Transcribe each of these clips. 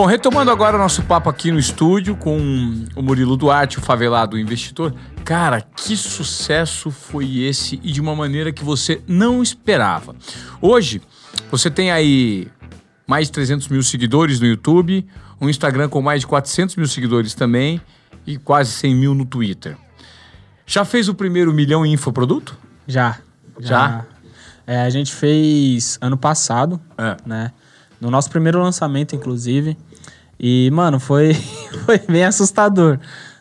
Bom, retomando agora nosso papo aqui no estúdio com o Murilo Duarte, o favelado investidor. Cara, que sucesso foi esse e de uma maneira que você não esperava. Hoje, você tem aí mais de 300 mil seguidores no YouTube, um Instagram com mais de 400 mil seguidores também e quase 100 mil no Twitter. Já fez o primeiro milhão em infoproduto? Já. Já? É, a gente fez ano passado, É. né? No nosso primeiro lançamento, inclusive. E, mano, foi, foi bem assustador,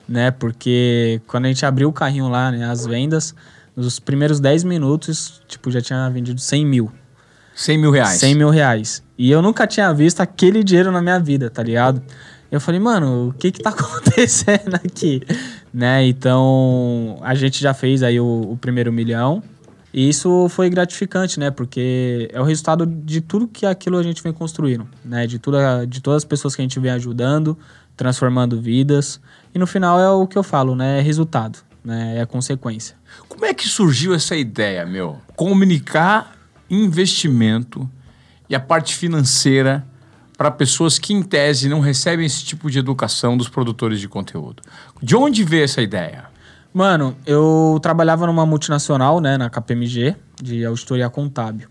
né? Porque quando a gente abriu o carrinho lá, né? As vendas, nos primeiros 10 minutos, tipo, já tinha vendido 100 mil. 100 mil reais. 100 mil reais. E eu nunca tinha visto aquele dinheiro na minha vida, tá ligado? Eu falei, mano, o que que tá acontecendo aqui? Né? Então, a gente já fez aí o, o primeiro milhão. E isso foi gratificante, né? Porque é o resultado de tudo que aquilo a gente vem construindo, né? De, tudo, de todas as pessoas que a gente vem ajudando, transformando vidas. E no final é o que eu falo, né? É resultado, né? É a consequência. Como é que surgiu essa ideia, meu? Comunicar investimento e a parte financeira para pessoas que, em tese, não recebem esse tipo de educação dos produtores de conteúdo. De onde veio essa ideia? Mano, eu trabalhava numa multinacional, né, na KPMG, de auditoria contábil.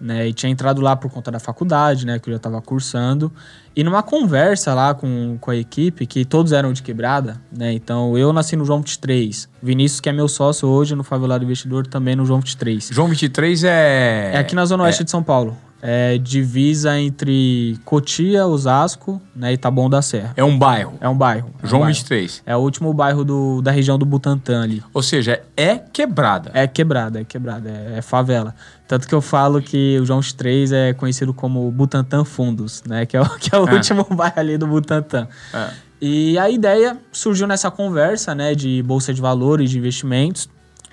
Né, e tinha entrado lá por conta da faculdade, né, que eu já estava cursando. E numa conversa lá com, com a equipe, que todos eram de quebrada, né, então eu nasci no João 23. Vinícius, que é meu sócio hoje no Favelado Investidor, também no João 23. João 23 é... É aqui na Zona Oeste de São Paulo. É divisa entre Cotia, Osasco né, e Taboão da Serra. É um bairro. É um bairro. é um João bairro. 23. É o último bairro do, da região do Butantã ali. Ou seja, é quebrada. É quebrada, é quebrada, é, é favela. Tanto que eu falo que o João 3 é conhecido como Butantã Fundos, né? Que é o, que é o É. último bairro ali do Butantã. É. E a ideia surgiu nessa conversa, né? De bolsa de valores, de investimentos,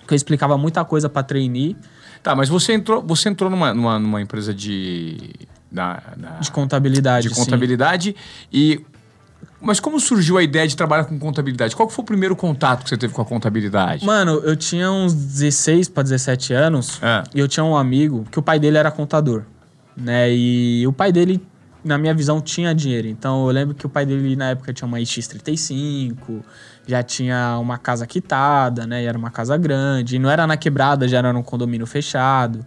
que eu explicava muita coisa para trainee, Tá, mas você entrou, você entrou numa, numa, numa empresa de... Na, na- de contabilidade. de sim. contabilidade e... Mas como surgiu a ideia de trabalhar com contabilidade? Qual foi o primeiro contato que você teve com a contabilidade? Mano, eu tinha uns 16 para 17 anos É. e eu tinha um amigo que o pai dele era contador, né? E o pai dele, na minha visão, tinha dinheiro. Então eu lembro que o pai dele na época tinha uma X35, já tinha uma casa quitada, né? E era uma casa grande, e não era na quebrada, já era num condomínio fechado.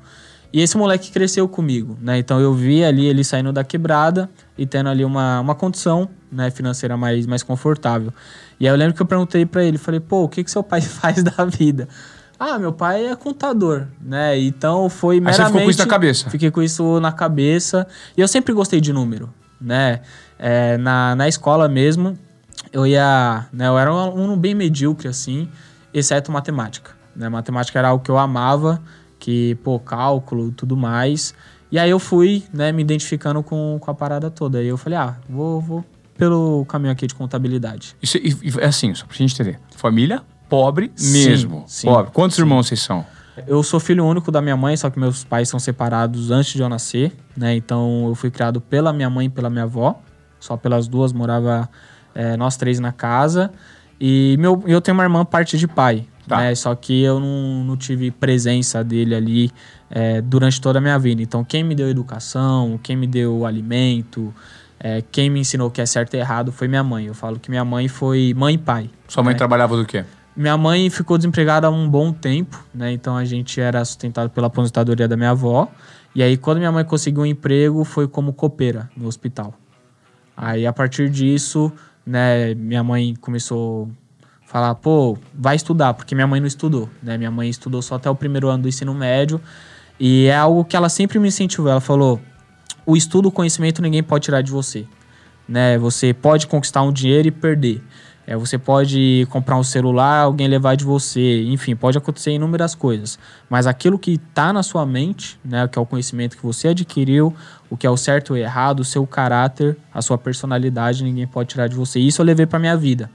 E esse moleque cresceu comigo, né? Então eu vi ali ele saindo da quebrada e tendo ali uma, uma condição né, financeira mais, mais confortável. E aí eu lembro que eu perguntei pra ele, falei, pô, o que que seu pai faz da vida? Ah, meu pai é contador, né? Então foi Aí meramente... você ficou com isso na cabeça? Fiquei com isso na cabeça. E eu sempre gostei de número, né? É, na, na escola mesmo, eu ia... Né, eu era um aluno bem medíocre, assim, exceto matemática. Né? Matemática era algo que eu amava, que, pô, cálculo tudo mais. E aí eu fui, né, me identificando com, com a parada toda. Aí eu falei, ah, vou, vou pelo caminho aqui de contabilidade. Isso, é assim, só pra gente entender. Família pobre mesmo. sim, pobre. Quantos sim. irmãos vocês são? Eu sou filho único da minha mãe, só que meus pais são separados antes de eu nascer, né? Então eu fui criado pela minha mãe e pela minha avó. Só pelas duas morava é, nós três na casa. E meu, eu tenho uma irmã parte de pai, Tá. né? Só que eu não, não tive presença dele ali é, durante toda a minha vida. Então quem me deu educação, quem me deu alimento, é, quem me ensinou o que é certo e errado foi minha mãe. Eu falo que minha mãe foi mãe e pai. Sua mãe né? trabalhava do quê? Minha mãe ficou desempregada há um bom tempo, né? Então a gente era sustentado pela aposentadoria da minha avó. E aí, quando minha mãe conseguiu um emprego, foi como copeira no hospital. Aí, a partir disso, né, minha mãe começou a falar, pô, vai estudar, porque minha mãe não estudou, né? Minha mãe estudou só até o primeiro ano do ensino médio. E é algo que ela sempre me incentivou. Ela falou: o estudo, o conhecimento, ninguém pode tirar de você. Né? Você pode conquistar um dinheiro e perder. É, você pode comprar um celular, alguém levar de você, enfim, pode acontecer inúmeras coisas. Mas aquilo que está na sua mente, né, que é o conhecimento que você adquiriu, o que é o certo ou errado, o seu caráter, a sua personalidade, ninguém pode tirar de você. Isso eu levei para minha vida,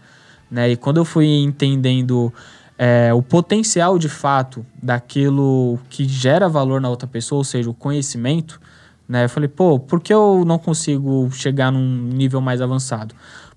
né? E quando eu fui entendendo é, o potencial de fato daquilo que gera valor na outra pessoa, ou seja, o conhecimento, né? Eu falei, pô, por que eu não consigo chegar num nível mais avançado?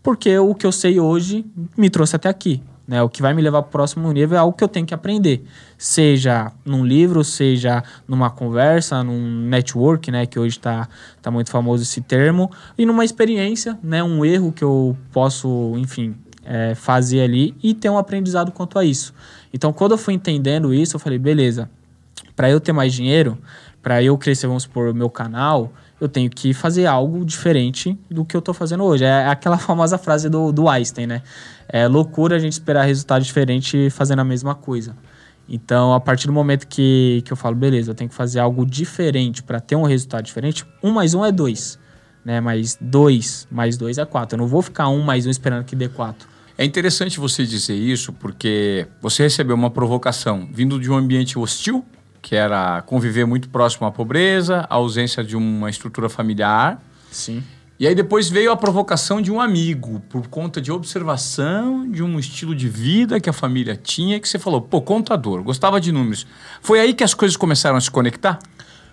Porque o que eu sei hoje me trouxe até aqui. Né? O que vai me levar para o próximo nível é algo que eu tenho que aprender. Seja num livro, seja numa conversa, num network, né? Que hoje está tá muito famoso esse termo. E numa experiência, né? Um erro que eu posso, enfim, é, fazer ali e ter um aprendizado quanto a isso. Então, quando eu fui entendendo isso, eu falei, beleza, para eu ter mais dinheiro, para eu crescer, vamos supor, o meu canal, eu tenho que fazer algo diferente do que eu estou fazendo hoje. É aquela famosa frase do, do Einstein, né? É loucura a gente esperar resultado diferente fazendo a mesma coisa. Então, a partir do momento que, que eu falo, beleza, eu tenho que fazer algo diferente para ter um resultado diferente, um mais um é dois. Né? Mas dois mais dois é quatro. Eu não vou ficar um mais um esperando que dê quatro. É interessante você dizer isso porque você recebeu uma provocação vindo de um ambiente hostil, que era conviver muito próximo à pobreza, a ausência de uma estrutura familiar. Sim. E aí depois veio a provocação de um amigo, por conta de observação de um estilo de vida que a família tinha, que você falou, pô, contador, gostava de números. Foi aí que as coisas começaram a se conectar?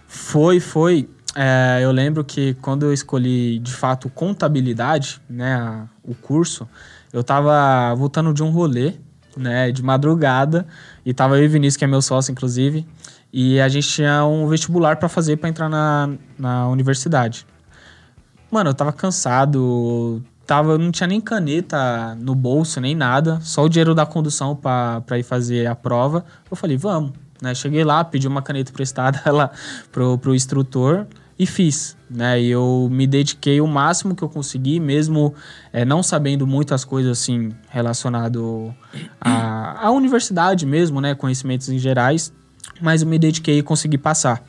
Foi, foi. É, eu lembro que quando eu escolhi, de fato, contabilidade, né, o curso, eu estava voltando de um rolê, né, de madrugada, e tava eu e Vinícius, que é meu sócio, inclusive, e a gente tinha um vestibular para fazer para entrar na, na universidade. Mano, eu tava cansado, tava, não tinha nem caneta no bolso, nem nada, só o dinheiro da condução para ir fazer a prova. Eu falei, vamos. Né? Cheguei lá, pedi uma caneta emprestada lá pro, pro instrutor e fiz, né? E eu me dediquei o máximo que eu consegui, mesmo é, não sabendo muitas coisas assim relacionado à universidade mesmo, né? Conhecimentos em gerais mas eu me dediquei e consegui passar.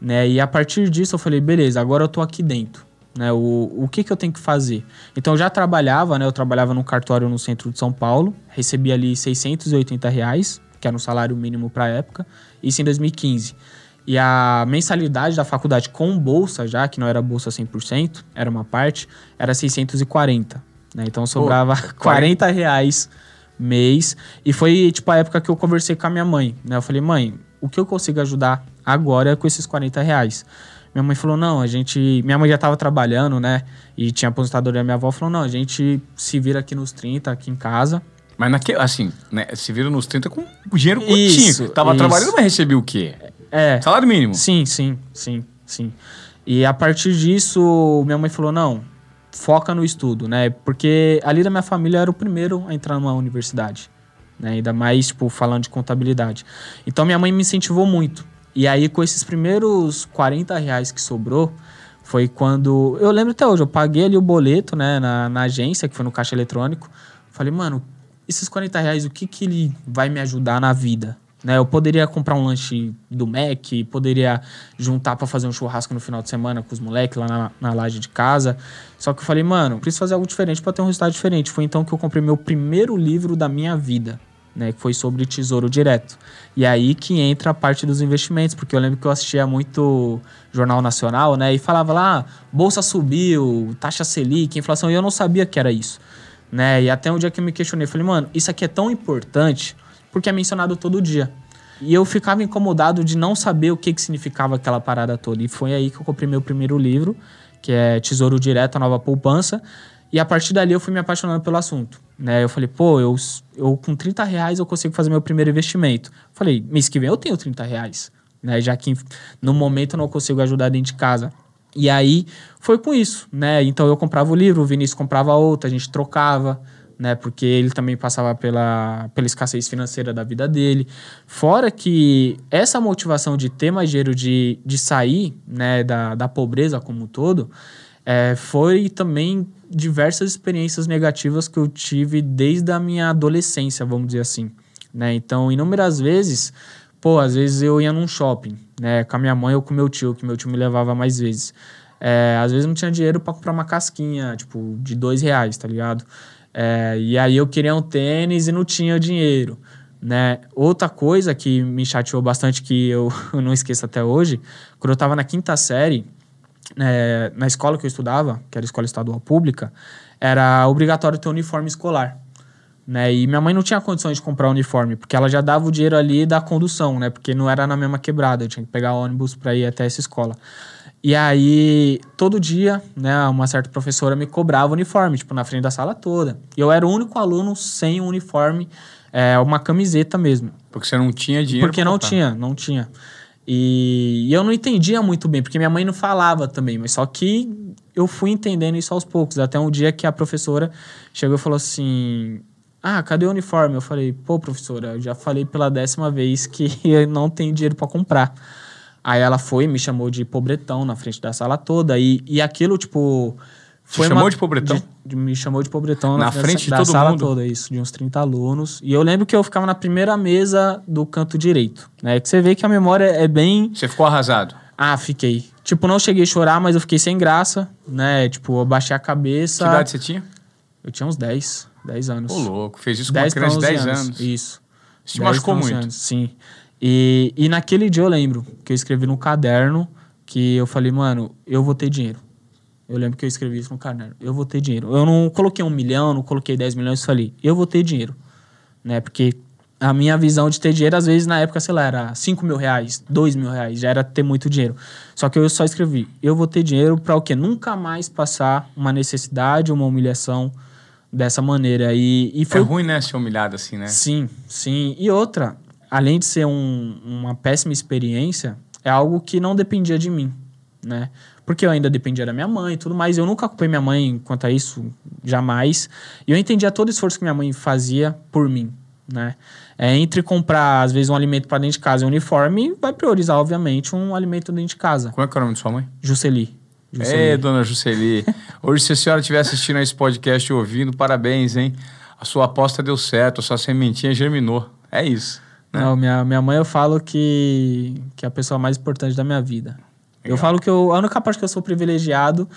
Né? E a partir disso eu falei, beleza, agora eu tô aqui dentro. Né? O, o que, que eu tenho que fazer? Então eu já trabalhava, né? Eu trabalhava num cartório no centro de São Paulo, recebia ali 680 reais, que era um salário mínimo para a época, isso em 2015. E a mensalidade da faculdade com bolsa já, que não era bolsa 100%, era uma parte, era 640. Né? Então sobrava Pô, 40 reais mês. E foi tipo a época que eu conversei com a minha mãe. Né? Eu falei, mãe, o que eu consigo ajudar agora é com esses 40 reais. Minha mãe falou, não, a gente... Minha mãe já estava trabalhando, né? E tinha aposentadoria. Minha avó falou, não, a gente se vira aqui nos 30, aqui em casa. Mas naquele, assim, né? Se vira nos 30 com o dinheiro curtinho. Isso, Tava isso. trabalhando, mas recebia o quê? É. Salário mínimo? Sim, sim, sim, sim. E a partir disso, minha mãe falou, não, foca no estudo, né? Porque ali da minha família era o primeiro a entrar numa universidade né? Ainda mais, tipo, falando de contabilidade. Então minha mãe me incentivou muito. E aí, com esses primeiros 40 reais que sobrou, foi quando. Eu lembro até hoje, eu paguei ali o boleto, né, na, na agência, que foi no caixa eletrônico. Falei, mano, esses 40 reais, o que, que ele vai me ajudar na vida? Né, eu poderia comprar um lanche do Mac, poderia juntar para fazer um churrasco no final de semana com os moleques lá na, na laje de casa. Só que eu falei, mano, preciso fazer algo diferente para ter um resultado diferente. Foi então que eu comprei meu primeiro livro da minha vida né, que foi sobre tesouro direto. E aí que entra a parte dos investimentos, porque eu lembro que eu assistia muito Jornal Nacional, né, e falava lá, ah, bolsa subiu, taxa Selic, inflação, e eu não sabia que era isso, né? E até um dia que eu me questionei, falei, mano, isso aqui é tão importante porque é mencionado todo dia. E eu ficava incomodado de não saber o que, que significava aquela parada toda. E foi aí que eu comprei meu primeiro livro, que é Tesouro Direto, a Nova Poupança. E a partir dali eu fui me apaixonando pelo assunto. Né? Eu falei, pô, eu, eu com 30 reais eu consigo fazer meu primeiro investimento. Falei, mês que vem eu tenho 30 reais. Né? Já que no momento eu não consigo ajudar dentro de casa. E aí foi com isso, né? Então eu comprava o livro, o Vinícius comprava outro, a gente trocava, né? Porque ele também passava pela, pela escassez financeira da vida dele. Fora que essa motivação de ter mais dinheiro, de, de sair né, da, da pobreza como um todo, é, foi também diversas experiências negativas que eu tive desde a minha adolescência, vamos dizer assim. Né? Então, inúmeras vezes, pô, às vezes eu ia num shopping, né, com a minha mãe ou com meu tio, que meu tio me levava mais vezes. É, às vezes não tinha dinheiro para comprar uma casquinha, tipo, de dois reais, tá ligado? É, e aí eu queria um tênis e não tinha dinheiro, né? Outra coisa que me chateou bastante, que eu, não esqueço até hoje, quando eu tava na quinta série, é, na escola que eu estudava, que era escola estadual pública, era obrigatório ter uniforme escolar. Né? E minha mãe não tinha condições de comprar uniforme, porque ela já dava o dinheiro ali da condução, né? Porque não era na mesma quebrada, eu tinha que pegar ônibus para ir até essa escola. E aí, todo dia, né, uma certa professora me cobrava uniforme, tipo, na frente da sala toda. E eu era o único aluno sem uniforme, é, uma camiseta mesmo. Porque você não tinha dinheiro. Porque não tinha, não tinha. E, e eu não entendia muito bem, porque minha mãe não falava também, mas só que eu fui entendendo isso aos poucos. Até um dia que a professora chegou e falou assim: Ah, cadê o uniforme? Eu falei: Pô, professora, eu já falei pela décima vez que eu não tenho dinheiro para comprar. Aí ela foi me chamou de pobretão na frente da sala toda. E, e aquilo, tipo. Foi chamou uma, de pobretão? De, de, me chamou de pobretão na, na frente da, de todo sala mundo? toda, isso, de uns 30 alunos. E eu lembro que eu ficava na primeira mesa do canto direito. Né? Que você vê que a memória é bem. Você ficou arrasado? Ah, fiquei. Tipo, não cheguei a chorar, mas eu fiquei sem graça, né? Tipo, eu baixei a cabeça. Que idade você tinha? Eu tinha uns 10, 10 anos. Ô, louco, fez isso com uma criança de 10 anos. anos. Isso. Isso te machucou muito. Anos, sim. E, e naquele dia eu lembro que eu escrevi no caderno que eu falei, mano, eu vou ter dinheiro. Eu lembro que eu escrevi isso no caderno. Eu vou ter dinheiro. Eu não coloquei um milhão, não coloquei 10 milhões, eu falei, eu vou ter dinheiro. Né? Porque a minha visão de ter dinheiro, às vezes, na época, sei lá, era 5 mil reais, 2 mil reais, já era ter muito dinheiro. Só que eu só escrevi, eu vou ter dinheiro para o quê? Nunca mais passar uma necessidade, uma humilhação dessa maneira. E, e foi... É ruim, né, ser humilhado assim, né? Sim, sim. E outra, além de ser um, uma péssima experiência, é algo que não dependia de mim, né? Porque eu ainda dependia da minha mãe e tudo mais. Eu nunca culpei minha mãe quanto a isso, jamais. E eu entendia todo o esforço que minha mãe fazia por mim, né? É, entre comprar, às vezes, um alimento para dentro de casa e um uniforme, vai priorizar, obviamente, um alimento dentro de casa. Como é que é o nome de sua mãe? Jusceli. Jusceli. É, dona Jusceli. Hoje, se a senhora estiver assistindo a esse podcast e ouvindo, parabéns, hein? A sua aposta deu certo, a sua sementinha germinou. É isso. Né? Não, minha, minha mãe eu falo que, que é a pessoa mais importante da minha vida. Legal. Eu falo que eu, a única parte que eu sou privilegiado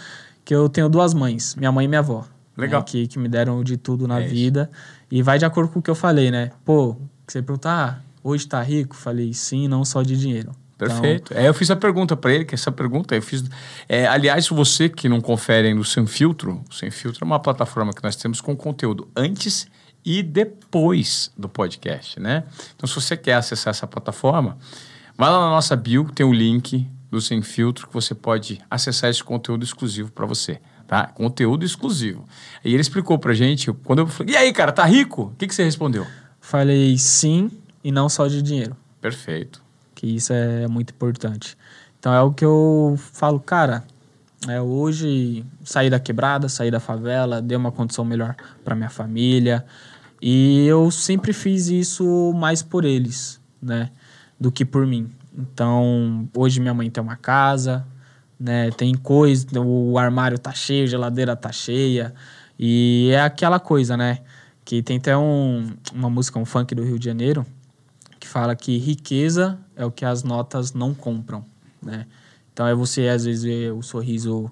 que eu tenho duas mães, minha mãe e minha avó. Legal. Né, que, que me deram de tudo na é vida. Isso. E vai de acordo com o que eu falei, né? Pô, você perguntar, ah, hoje tá rico? Falei, sim, não só de dinheiro. Perfeito. Então... É, eu fiz a pergunta para ele, que essa pergunta eu fiz. É, aliás, você que não confere ainda o Sem Filtro, o Sem Filtro é uma plataforma que nós temos com conteúdo antes e depois do podcast, né? Então, se você quer acessar essa plataforma, vai lá na nossa bio, tem o um link do Sem Filtro que você pode acessar esse conteúdo exclusivo para você, tá? Conteúdo exclusivo. E ele explicou pra gente, quando eu falei, e aí, cara, tá rico? O que, que você respondeu? Falei sim e não só de dinheiro. Perfeito. Que isso é muito importante. Então é o que eu falo, cara, é, hoje saí da quebrada, saí da favela, dei uma condição melhor para minha família. E eu sempre fiz isso mais por eles, né? Do que por mim. Então, hoje minha mãe tem uma casa, né? Tem coisa, o armário tá cheio, a geladeira tá cheia. E é aquela coisa, né? Que tem até um, uma música, um funk do Rio de Janeiro, que fala que riqueza é o que as notas não compram, né? Então é você, às vezes, ver o sorriso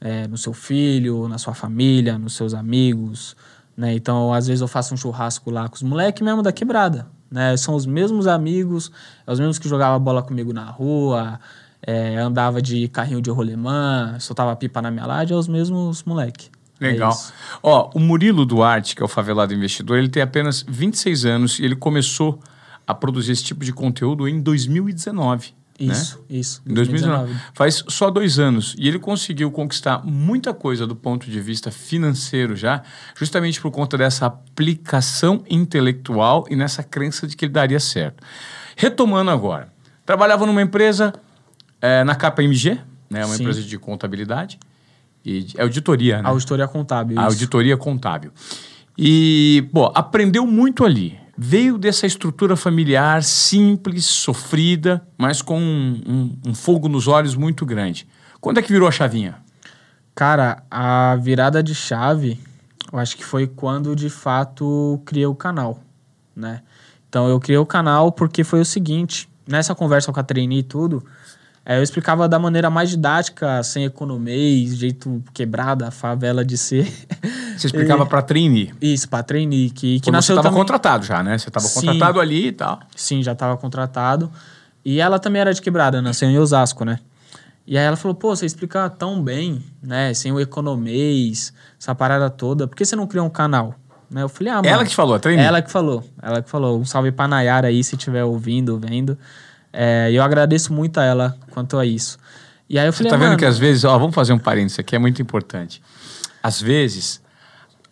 é, no seu filho, na sua família, nos seus amigos, né? Então, às vezes eu faço um churrasco lá com os moleques mesmo da quebrada, né? São os mesmos amigos, é os mesmos que jogavam bola comigo na rua, é, andava de carrinho de rolemã, soltava pipa na minha laje, é os mesmos moleque. Legal. É Ó, o Murilo Duarte, que é o favelado investidor, ele tem apenas 26 anos e ele começou a produzir esse tipo de conteúdo em 2019. Isso, né? isso. Em 2019. Faz só dois anos. E ele conseguiu conquistar muita coisa do ponto de vista financeiro já, justamente por conta dessa aplicação intelectual e nessa crença de que ele daria certo. Retomando agora. Trabalhava numa empresa é, na KPMG, né? uma Sim. empresa de contabilidade. E é auditoria, né? Auditoria contábil. Auditoria contábil. E, bom, aprendeu muito ali. Veio dessa estrutura familiar simples, sofrida, mas com um, um, um, fogo nos olhos muito grande. Quando é que virou a chavinha? Cara, a virada de chave, eu acho que foi quando de fato criei o canal, né? Então eu criei o canal porque foi o seguinte, nessa conversa com a trainee e tudo, é, eu explicava da maneira mais didática, sem economês, jeito quebrada, favela de ser. Você explicava para trainee? Isso, para trainee. Que, que Quando nasceu você estava também... contratado já, né? Você estava contratado ali e tal. Sim, já estava contratado. E ela também era de quebrada, nasceu em Osasco, né? E aí ela falou, pô, você explica tão bem, né? Sem o economês, essa parada toda. Por que você não criou um canal? Né? Eu falei, ah, mano... Ela que falou, a trainee? Ela que falou. Ela que falou. Um salve pra Nayara aí, se estiver ouvindo, vendo. É, eu agradeço muito a ela quanto a isso. E aí eu falei, Você tá vendo mano, que às vezes, ó, vamos fazer um parênteses aqui, é muito importante. Às vezes,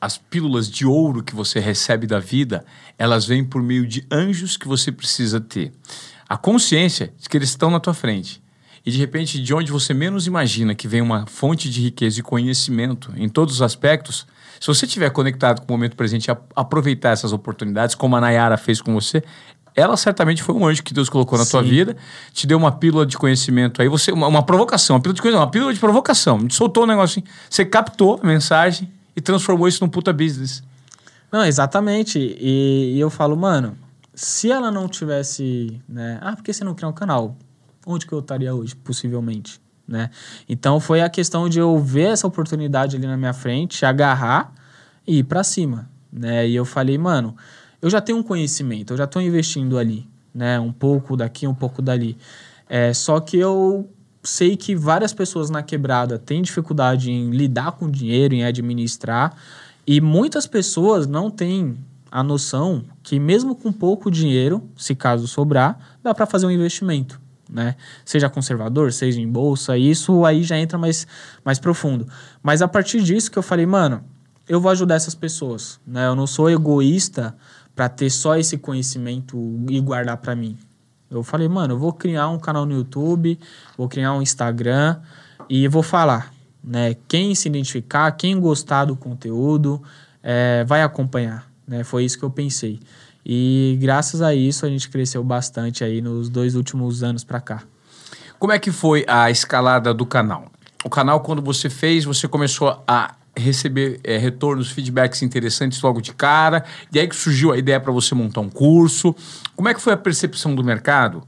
as pílulas de ouro que você recebe da vida, elas vêm por meio de anjos que você precisa ter. A consciência de que eles estão na tua frente. E de repente, de onde você menos imagina que vem uma fonte de riqueza e conhecimento em todos os aspectos, se você estiver conectado com o momento presente e aproveitar essas oportunidades, como a Nayara fez com você, ela certamente foi um anjo que Deus colocou na tua Sim. vida, te deu uma pílula de conhecimento aí, você uma, uma provocação, uma pílula de conhecimento, uma pílula de provocação, soltou um negocinho, você captou a mensagem e transformou isso num puta business. Não, exatamente. E, e eu falo, mano, se ela não tivesse, né? Ah, por que você não criar um canal? Onde que eu estaria hoje, possivelmente, né? Então foi a questão de eu ver essa oportunidade ali na minha frente, agarrar e ir pra cima, né? E eu falei, mano, eu já tenho um conhecimento, eu já tô investindo ali, né? Um pouco daqui, um pouco dali. É, só que eu sei que várias pessoas na quebrada têm dificuldade em lidar com dinheiro, em administrar, e muitas pessoas não têm a noção que mesmo com pouco dinheiro, se caso sobrar, dá para fazer um investimento, né? Seja conservador, seja em bolsa, isso aí já entra mais, mais profundo. Mas a partir disso que eu falei, mano, eu vou ajudar essas pessoas, né? Eu não sou egoísta para ter só esse conhecimento e guardar para mim. Eu falei, mano, eu vou criar um canal no YouTube, vou criar um Instagram e vou falar, né? Quem se identificar, quem gostar do conteúdo, é, vai acompanhar, né? Foi isso que eu pensei. E graças a isso a gente cresceu bastante aí nos dois últimos anos para cá. Como é que foi a escalada do canal? O canal, quando você fez, você começou a receber eh, retornos, feedbacks interessantes logo de cara. E aí que surgiu a ideia para você montar um curso. Como é que foi a percepção do mercado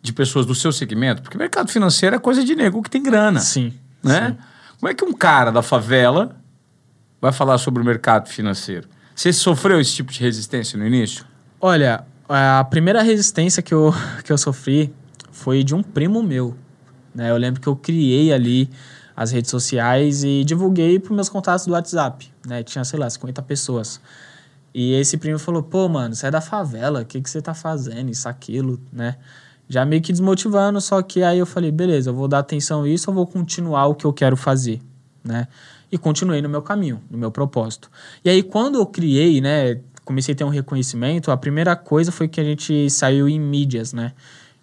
de pessoas do seu segmento? Porque mercado financeiro é coisa de nego que tem grana, Sim. né? sim. Como é que um cara da favela vai falar sobre o mercado financeiro? Você sofreu esse tipo de resistência no início? Olha, a primeira resistência que eu, que eu sofri foi de um primo meu. Né? Eu lembro que eu criei ali as redes sociais e divulguei para meus contatos do WhatsApp. Né? Tinha, sei lá, 50 pessoas. E esse primo falou: pô, mano, você é da favela, o que, que você tá fazendo? Isso, aquilo, né? Já meio que desmotivando, só que aí eu falei: beleza, eu vou dar atenção a isso, eu vou continuar o que eu quero fazer, né? E continuei no meu caminho, no meu propósito. E aí, quando eu criei, né, comecei a ter um reconhecimento, a primeira coisa foi que a gente saiu em mídias, né?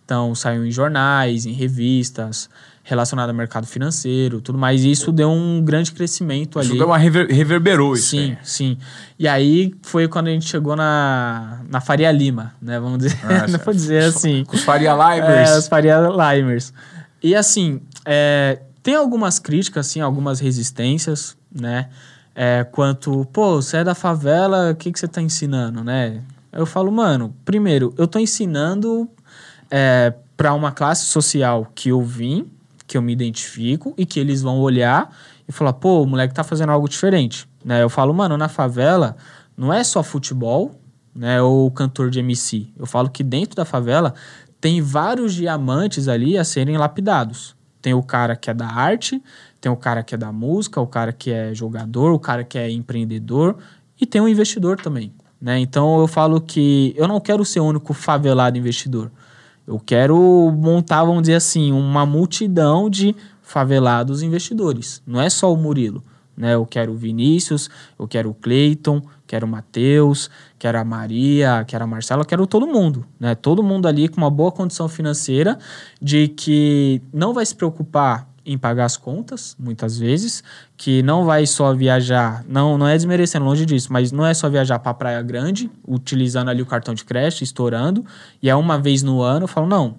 Então, saiu em jornais, em revistas, relacionado ao mercado financeiro, tudo mais. E isso deu um grande crescimento ali. Isso deu uma rever- reverberou isso. Sim, aí. sim. E aí foi quando a gente chegou na, na Faria Lima, né? Vamos dizer, Ah, não vou dizer assim. Com os Faria É, Limers. os Faria Limers. E assim, é, tem algumas críticas, assim, algumas resistências, né? É, quanto, pô, você é da favela, o que, que você tá ensinando, né? Eu falo, mano, primeiro, eu tô ensinando é, para uma classe social que eu vim, que eu me identifico e que eles vão olhar e falar, pô, o moleque tá fazendo algo diferente, né? Eu falo, mano, na favela não é só futebol, né, ou cantor de MC. Eu falo que dentro da favela tem vários diamantes ali a serem lapidados. Tem o cara que é da arte, tem o cara que é da música, o cara que é jogador, o cara que é empreendedor e tem o investidor também, né? Então eu falo que eu não quero ser o único favelado investidor. Eu quero montar, vamos dizer assim, uma multidão de favelados investidores. Não é só o Murilo. Né? Eu quero o Vinícius, eu quero o Cleiton, quero o Matheus, quero a Maria, quero a Marcela, quero todo mundo. Né? Todo mundo ali com uma boa condição financeira, de que não vai se preocupar em pagar as contas, muitas vezes, que não vai só viajar, não, não é desmerecendo, longe disso, mas não é só viajar para Praia Grande, utilizando ali o cartão de crédito, estourando, e é uma vez no ano, eu falo, não,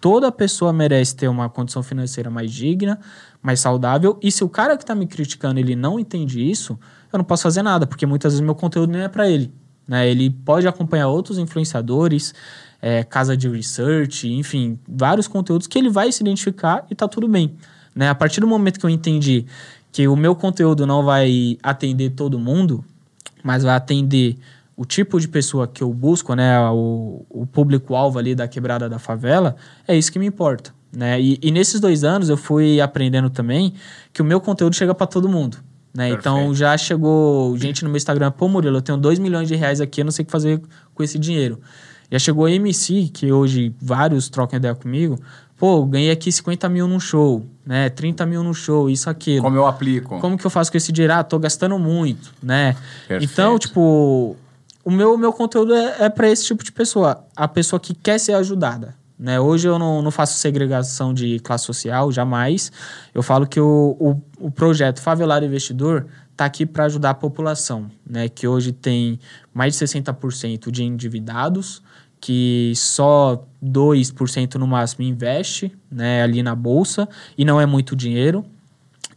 toda pessoa merece ter uma condição financeira mais digna, mais saudável, e se o cara que tá me criticando, ele não entende isso, eu não posso fazer nada, porque muitas vezes meu conteúdo nem é para ele, né? Ele pode acompanhar outros influenciadores, é, casa de research, enfim, vários conteúdos que ele vai se identificar e tá tudo bem. Né? A partir do momento que eu entendi que o meu conteúdo não vai atender todo mundo, mas vai atender o tipo de pessoa que eu busco, né? O, o público-alvo ali da quebrada da favela, é isso que me importa. Né? E, e nesses dois anos eu fui aprendendo também que o meu conteúdo chega para todo mundo. Né? Então já chegou gente no meu Instagram, pô, Murilo, eu tenho 2 milhões de reais aqui, eu não sei o que fazer com esse dinheiro. Já chegou a MC, que hoje vários trocam ideia comigo. Pô, ganhei aqui 50 mil num show, né? 30 mil no show, isso, aquilo. Como eu aplico? Como que eu faço com esse dinheiro? Ah, tô gastando muito, né? Perfeito. Então, tipo, o meu, meu conteúdo é, é para esse tipo de pessoa. A pessoa que quer ser ajudada. Né? Hoje eu não, não faço segregação de classe social, jamais. Eu falo que o, o, o projeto Favelado Investidor está aqui para ajudar a população, né? que hoje tem mais de 60% de endividados, que só 2% no máximo investe né, ali na bolsa e não é muito dinheiro.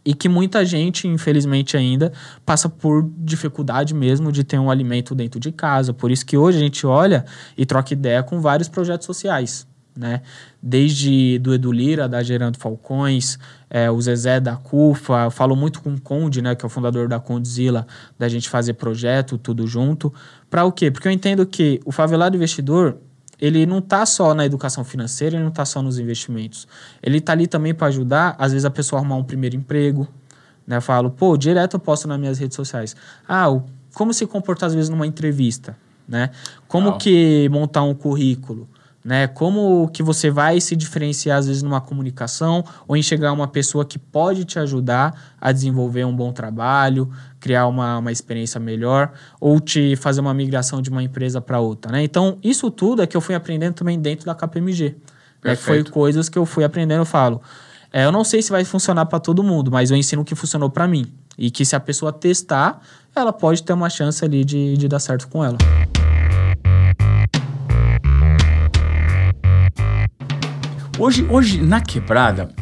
E que muita gente, infelizmente ainda, passa por dificuldade mesmo de ter um alimento dentro de casa. Por isso que hoje a gente olha e troca ideia com vários projetos sociais né? Desde do Edu Lira, da Gerando Falcões, é, o Zezé da CUFA, eu falo muito com o Conde, né, que é o fundador da Condzilla, da gente fazer projeto, tudo junto. Para o quê? Porque eu entendo que o favelado investidor, ele não tá só na educação financeira, ele não tá só nos investimentos. Ele tá ali também para ajudar, às vezes, a pessoa a arrumar um primeiro emprego. Né? Eu falo, pô, direto eu posto nas minhas redes sociais. Ah, o, como se comportar, às vezes, numa entrevista, né? Como que montar um currículo né? Como que você vai se diferenciar às vezes numa comunicação ou enxergar uma pessoa que pode te ajudar a desenvolver um bom trabalho, criar uma, uma experiência melhor ou te fazer uma migração de uma empresa para outra, né? Então, isso tudo é que eu fui aprendendo também dentro da KPMG. Né? Foi coisas que eu fui aprendendo, eu falo. É, eu não sei se vai funcionar para todo mundo, mas eu ensino o que funcionou para mim. E que se a pessoa testar, ela pode ter uma chance ali de, de dar certo com ela. Hoje, hoje, na quebrada,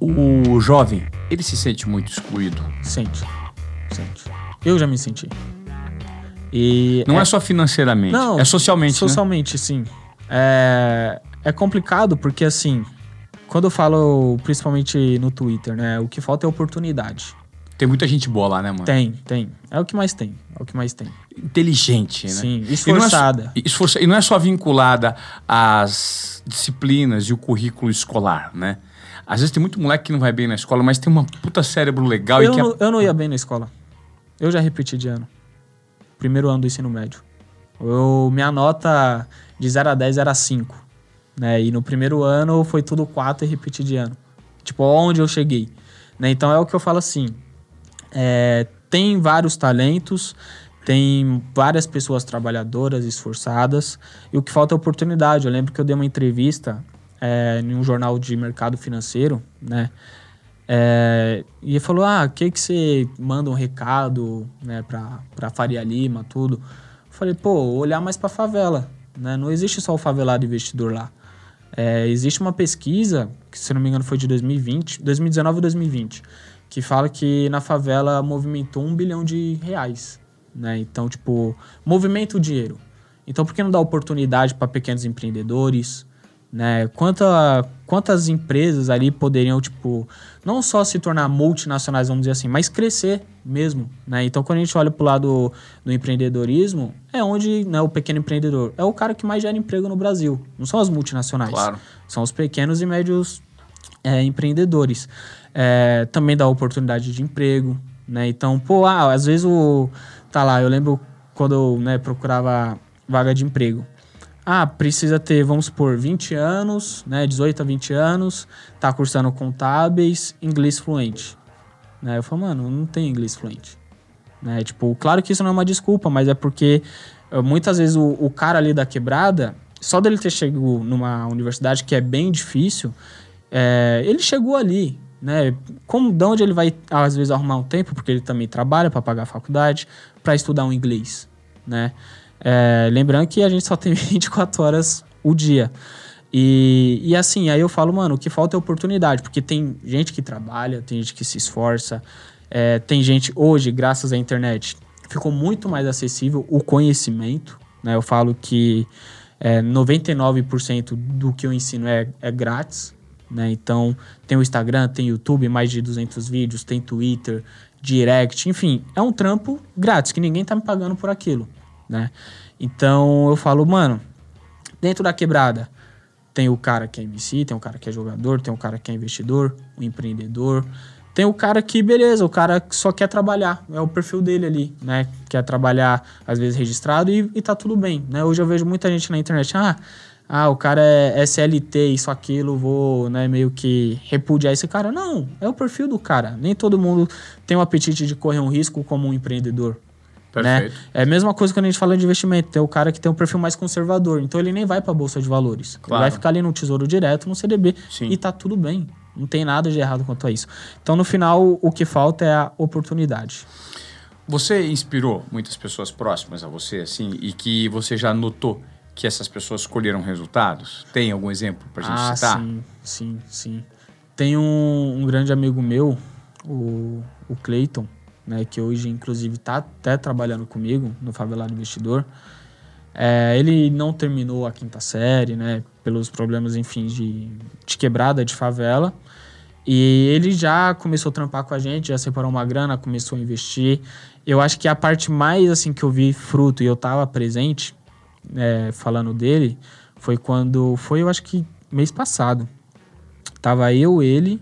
o jovem, ele se sente muito excluído. Sente. Sente. Eu já me senti. E não é, é só financeiramente, não, é socialmente. Né? Socialmente, né? sim. É, é complicado porque, assim, quando eu falo, principalmente no Twitter, né? O que falta é oportunidade. Tem muita gente boa lá, né, mano? Tem, tem. É o que mais tem. É o que mais tem. Inteligente, né? Sim, esforçada. E não é, esforça, e não é só vinculada às disciplinas e o currículo escolar, né? Às vezes tem muito moleque que não vai bem na escola, mas tem uma puta cérebro legal eu e que... Não, eu não ia bem na escola. Eu já repeti de ano. Primeiro ano do ensino médio. Eu, minha nota de 0 a 10 era 5. Né? E no primeiro ano foi tudo 4 e repeti de ano. Tipo, onde eu cheguei. Né? Então é o que eu falo assim é, tem vários talentos, tem várias pessoas trabalhadoras, esforçadas, e o que falta é oportunidade. Eu lembro que eu dei uma entrevista é, em um jornal de mercado financeiro, né? É, e ele falou: Ah, que que você manda um recado né, pra Faria Lima, tudo? Eu falei: Pô, olhar mais pra favela, né? Não existe só o favelado investidor lá. É, existe uma pesquisa, que se não me engano foi de 2020, 2019 ou 2020, que fala que na favela movimentou um bilhão de reais, né? Então, tipo, movimenta o dinheiro. Então, por que não dar oportunidade para pequenos empreendedores, né? Quanta, quantas empresas ali poderiam, tipo, não só se tornar multinacionais, vamos dizer assim, mas crescer mesmo, né? Então, quando a gente olha para o lado do empreendedorismo, é onde né, o pequeno empreendedor é o cara que mais gera emprego no Brasil. Não são as multinacionais. Claro. São os pequenos e médios é, empreendedores é, também dá oportunidade de emprego, né? Então, pô, ah, às vezes o... Tá lá, eu lembro quando eu né, procurava vaga de emprego. Ah, precisa ter, vamos supor, 20 anos, né? 18 a 20 anos, tá cursando contábeis, inglês fluente. Né? Eu falo, mano, não tem inglês fluente. Né? Tipo, claro que isso não é uma desculpa, mas é porque eh, muitas vezes o, o cara ali da quebrada, só dele ter chegado numa universidade que é bem difícil, é, ele chegou ali, né? Como, de onde ele vai, às vezes, arrumar um tempo, porque ele também trabalha para pagar a faculdade, para estudar um inglês, né? É, lembrando que a gente só tem 24 horas o dia. E, e assim, aí eu falo, mano, o que falta é oportunidade, porque tem gente que trabalha, tem gente que se esforça, é, tem gente, hoje, graças à internet, ficou muito mais acessível o conhecimento, né? Eu falo que é, 99% do que eu ensino é, é grátis, né? Então, tem o Instagram, tem YouTube, mais de 200 vídeos, tem Twitter, Direct, enfim, é um trampo grátis, que ninguém tá me pagando por aquilo, né? Então, eu falo, mano, dentro da quebrada, tem o cara que é MC, tem o cara que é jogador, tem o cara que é investidor, o empreendedor, Tem o cara que, beleza, o cara só quer trabalhar, é o perfil dele ali, né? Quer trabalhar, às vezes, registrado e, e tá tudo bem, né? Hoje eu vejo muita gente na internet, ah, ah, o cara é SLT, isso, aquilo, vou, né, meio que repudiar esse cara. Não, é o perfil do cara. Nem todo mundo tem o apetite de correr um risco como um empreendedor. Né? É a mesma coisa quando a gente fala de investimento. Tem o cara que tem um perfil mais conservador. Então ele nem vai para a bolsa de valores. Claro. Ele vai ficar ali no tesouro direto, no CDB. Sim. E tá tudo bem. Não tem nada de errado quanto a isso. Então, no final, o que falta é a oportunidade. Você inspirou muitas pessoas próximas a você, assim, e que você já notou que essas pessoas colheram resultados? Tem algum exemplo para gente ah, citar? Sim, sim, sim. Tem um, um grande amigo meu, o, o Clayton, né, que hoje, inclusive, está até trabalhando comigo no Favelado Investidor. É, ele não terminou a quinta série, né, pelos problemas, enfim, de, de quebrada de favela. E ele já começou a trampar com a gente, já separou uma grana, começou a investir. Eu acho que a parte mais, assim, que eu vi fruto e eu estava presente, é, falando dele, foi quando, foi eu acho que mês passado. Tava eu, ele,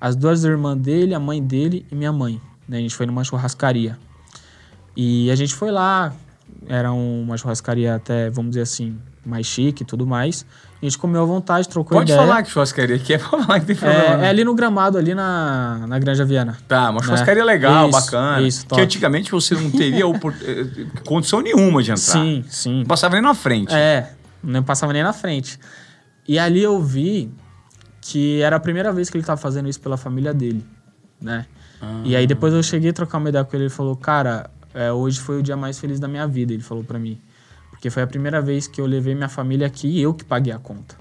as duas irmãs dele, a mãe dele e minha mãe. Né? A gente foi numa churrascaria. E a gente foi lá, era uma churrascaria até, vamos dizer assim, mais chique e tudo mais. A gente comeu à vontade, trocou Pode ideia. Pode falar que churrascaria aqui é pra falar que tem problema. É, é, ali no gramado, ali na, na Granja Viana. Tá, uma né? churrascaria né? legal, isso, bacana. Isso, top. Que antigamente você não teria eh, condição nenhuma de entrar. Sim, sim. Não passava nem na frente. É, não passava nem na frente. E ali eu vi que era a primeira vez que ele estava fazendo isso pela família dele, né? Ah. E aí depois eu cheguei a trocar uma ideia com ele, ele falou, cara, é, hoje foi o dia mais feliz da minha vida, ele falou para mim. Porque foi a primeira vez que eu levei minha família aqui e eu que paguei a conta,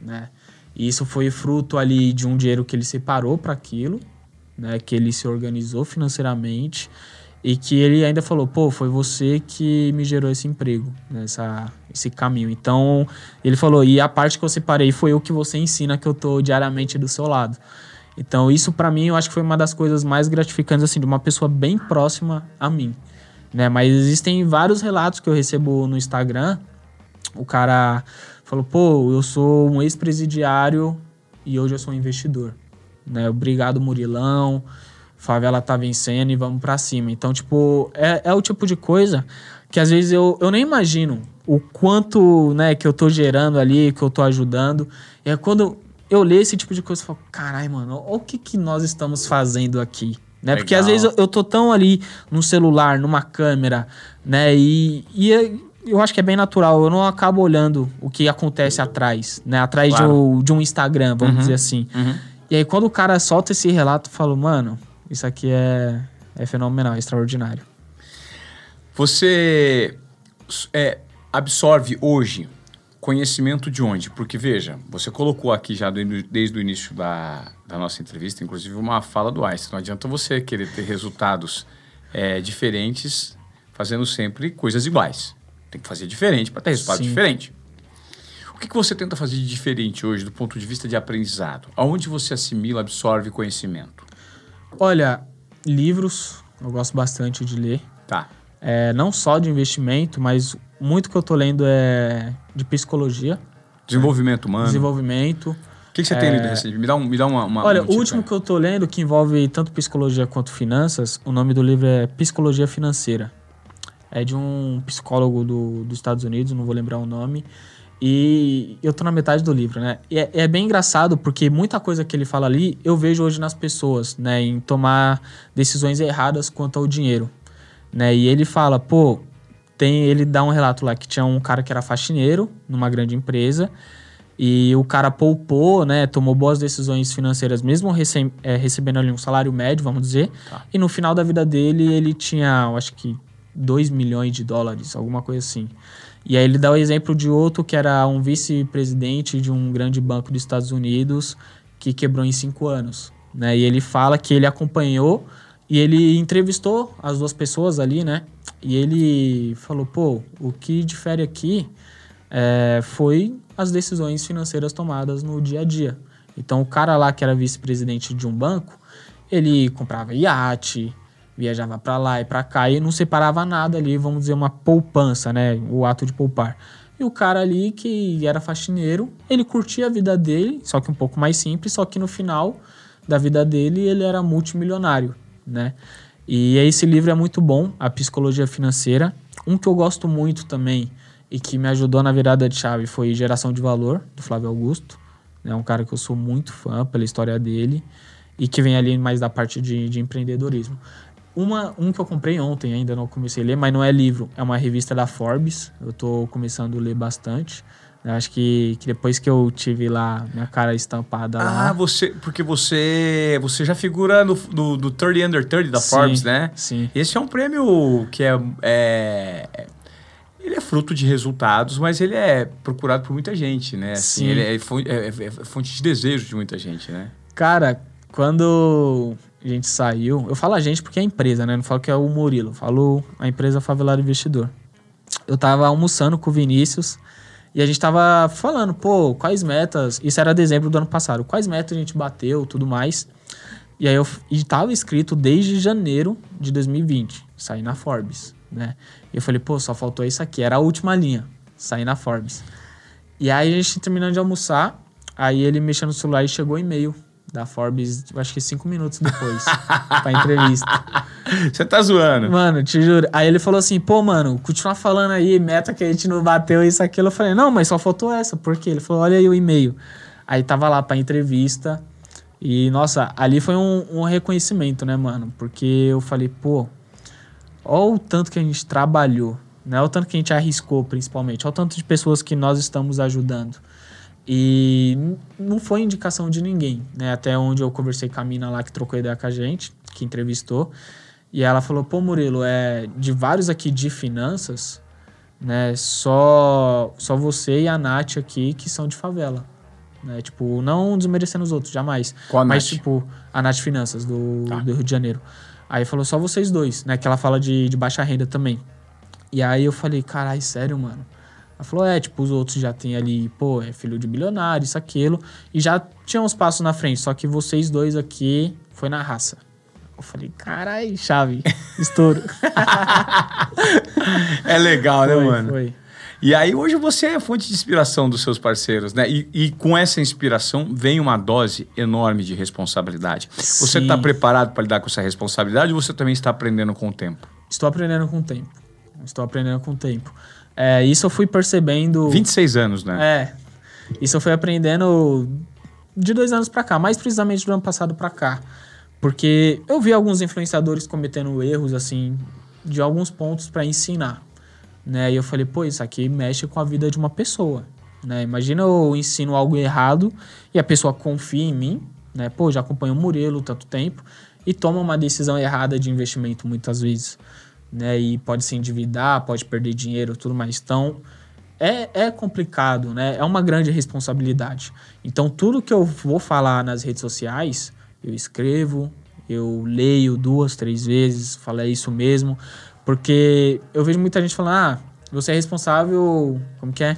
né? E isso foi fruto ali de um dinheiro que ele separou para aquilo, né? Que ele se organizou financeiramente e que ele ainda falou, pô, foi você que me gerou esse emprego, nessa esse caminho. Então, ele falou, e a parte que eu separei foi o que você ensina que eu tô diariamente do seu lado. Então, isso para mim, eu acho que foi uma das coisas mais gratificantes, assim, de uma pessoa bem próxima a mim né? Mas existem vários relatos que eu recebo no Instagram. O cara falou: pô, eu sou um ex-presidiário e hoje eu sou um investidor. Né? Obrigado, Murilão. Favela tá vencendo e vamos para cima. Então, tipo, é, é o tipo de coisa que às vezes eu, eu nem imagino o quanto, né, que eu tô gerando ali, que eu tô ajudando. E é quando eu leio esse tipo de coisa, eu falo, caralho, mano, olha o que, que nós estamos fazendo aqui, né? Porque às vezes eu, eu tô tão ali no celular, numa câmera, né? E, e é, eu acho que é bem natural. Eu não acabo olhando o que acontece atrás, né? Atrás claro. de, um, de, um, Instagram, vamos uhum. dizer assim. Uhum. E aí quando o cara solta esse relato, eu falo, mano, isso aqui é, é fenomenal, é extraordinário. Você é, absorve hoje Conhecimento de onde? Porque, veja, você colocou aqui já desde o início da, da nossa entrevista, inclusive, uma fala do Einstein. Não adianta você querer ter resultados é, diferentes fazendo sempre coisas iguais. Tem que fazer diferente para ter resultado Sim. diferente. O que, que você tenta fazer de diferente hoje do ponto de vista de aprendizado? Aonde você assimila, absorve conhecimento? Olha, livros, eu gosto bastante de ler. Tá. É, não só de investimento, mas muito que eu tô lendo é de psicologia. Desenvolvimento humano. Desenvolvimento. O que, que você é... tem lido recente? Me dá, um, me dá uma, uma Olha, um o último que eu tô lendo, que envolve tanto psicologia quanto finanças, o nome do livro é Psicologia Financeira. É de um psicólogo do, dos Estados Unidos, não vou lembrar o nome. E eu tô na metade do livro, né? E é, é, bem engraçado porque muita coisa que ele fala ali eu vejo hoje nas pessoas, né? Em tomar decisões erradas quanto ao dinheiro, né? E ele fala, pô, tem, ele dá um relato lá que tinha um cara que era faxineiro numa grande empresa e o cara poupou, né, tomou boas decisões financeiras, mesmo rece é, recebendo ali um salário médio, vamos dizer. Tá. E no final da vida dele, ele tinha, eu acho que 2 milhões de dólares, alguma coisa assim. E aí ele dá o exemplo de outro que era um vice-presidente de um grande banco dos Estados Unidos que quebrou em cinco anos. Né? E ele fala que ele acompanhou e ele entrevistou as duas pessoas ali, né? E ele falou: pô, o que difere aqui é, foi as decisões financeiras tomadas no dia a dia. Então, o cara lá que era vice-presidente de um banco, ele comprava iate, viajava para lá e para cá e não separava nada ali, vamos dizer, uma poupança, né? O ato de poupar. E o cara ali que era faxineiro, ele curtia a vida dele, só que um pouco mais simples, só que no final da vida dele ele era multimilionário, né? E esse livro é muito bom, A Psicologia Financeira. Um que eu gosto muito também e que me ajudou na virada de chave foi Geração de Valor, do Flávio Augusto. É né? um cara que eu sou muito fã pela história dele e que vem ali mais da parte de, de empreendedorismo. Uma, um que eu comprei ontem, ainda não comecei a ler, mas não é livro, é uma revista da Forbes. Eu estou começando a ler bastante. Eu acho que, que depois que eu tive lá minha cara estampada ah, lá. Ah, você. Porque você. Você já figura no, do, do 30 Under 30 da sim, Forbes, né? Sim. Esse é um prêmio que é, é. Ele é fruto de resultados, mas ele é procurado por muita gente, né? Assim, sim. Ele é, é, é fonte de desejo de muita gente, né? Cara, quando a gente saiu, eu falo a gente porque é a empresa, né? Não falo que é o Murilo, falo a empresa Favelado Investidor. Eu tava almoçando com o Vinícius e a gente tava falando, pô, quais metas. Isso era dezembro do ano passado. Quais metas a gente bateu, tudo mais. E aí eu e tava escrito desde janeiro de 2020, sair na Forbes, né? E eu falei, pô, só faltou isso aqui. Era a última linha, sair na Forbes. E aí a gente terminando de almoçar, aí ele mexendo no celular e chegou o e-mail da Forbes, acho que cinco minutos depois, pra entrevista. Você tá zoando. Mano, te juro. Aí ele falou assim, pô, mano, continua falando aí, meta que a gente não bateu, isso, aquilo. Eu falei, não, mas só faltou essa. Por quê? Ele falou, olha aí o e-mail. Aí tava lá pra entrevista. E, nossa, ali foi um, um reconhecimento, né, mano? Porque eu falei, pô, olha o tanto que a gente trabalhou, né? Olha o tanto que a gente arriscou, principalmente. Olha o tanto de pessoas que nós estamos ajudando. E não foi indicação de ninguém, né? Até onde eu conversei com a mina lá que trocou ideia com a gente, que entrevistou. E ela falou: pô, Murilo, é, de vários aqui de finanças, né? Só, só você e a Nath aqui que são de favela. Né? Tipo, não desmerecendo os outros, jamais. Qual a Mas, Nath? tipo, a Nath Finanças, do, Tá. do Rio de Janeiro. Aí falou: só vocês dois, né? Que ela fala de, de baixa renda também. E aí eu falei: carai, sério, mano? Ela falou, é, tipo, os outros já tem ali, pô, é filho de bilionário, isso, aquilo. E já tinha uns passos na frente, só que vocês dois aqui foi na raça. Eu falei, carai, chave, estouro. É legal, né, foi, mano? foi. E aí hoje você é fonte de inspiração dos seus parceiros, né? E, e com essa inspiração vem uma dose enorme de responsabilidade. Você Sim. está preparado para lidar com essa responsabilidade ou você também está aprendendo com o tempo? Estou aprendendo com o tempo. Estou aprendendo com o tempo. É, isso eu fui percebendo... 26 anos, né? É. Isso eu fui aprendendo de dois anos pra cá, mais precisamente do ano passado pra cá. Porque eu vi alguns influenciadores cometendo erros, assim, de alguns pontos pra ensinar. Né? E eu falei, pô, isso aqui mexe com a vida de uma pessoa. Né? Imagina eu ensino algo errado e a pessoa confia em mim, né? Pô, já acompanho o Murilo tanto tempo e toma uma decisão errada de investimento muitas vezes. Né? E pode se endividar, pode perder dinheiro tudo mais. Então, é, é complicado, né? É uma grande responsabilidade. Então, tudo que eu vou falar nas redes sociais, eu escrevo, eu leio duas, três vezes, falo é isso mesmo, porque eu vejo muita gente falando, ah, você é responsável, como que é?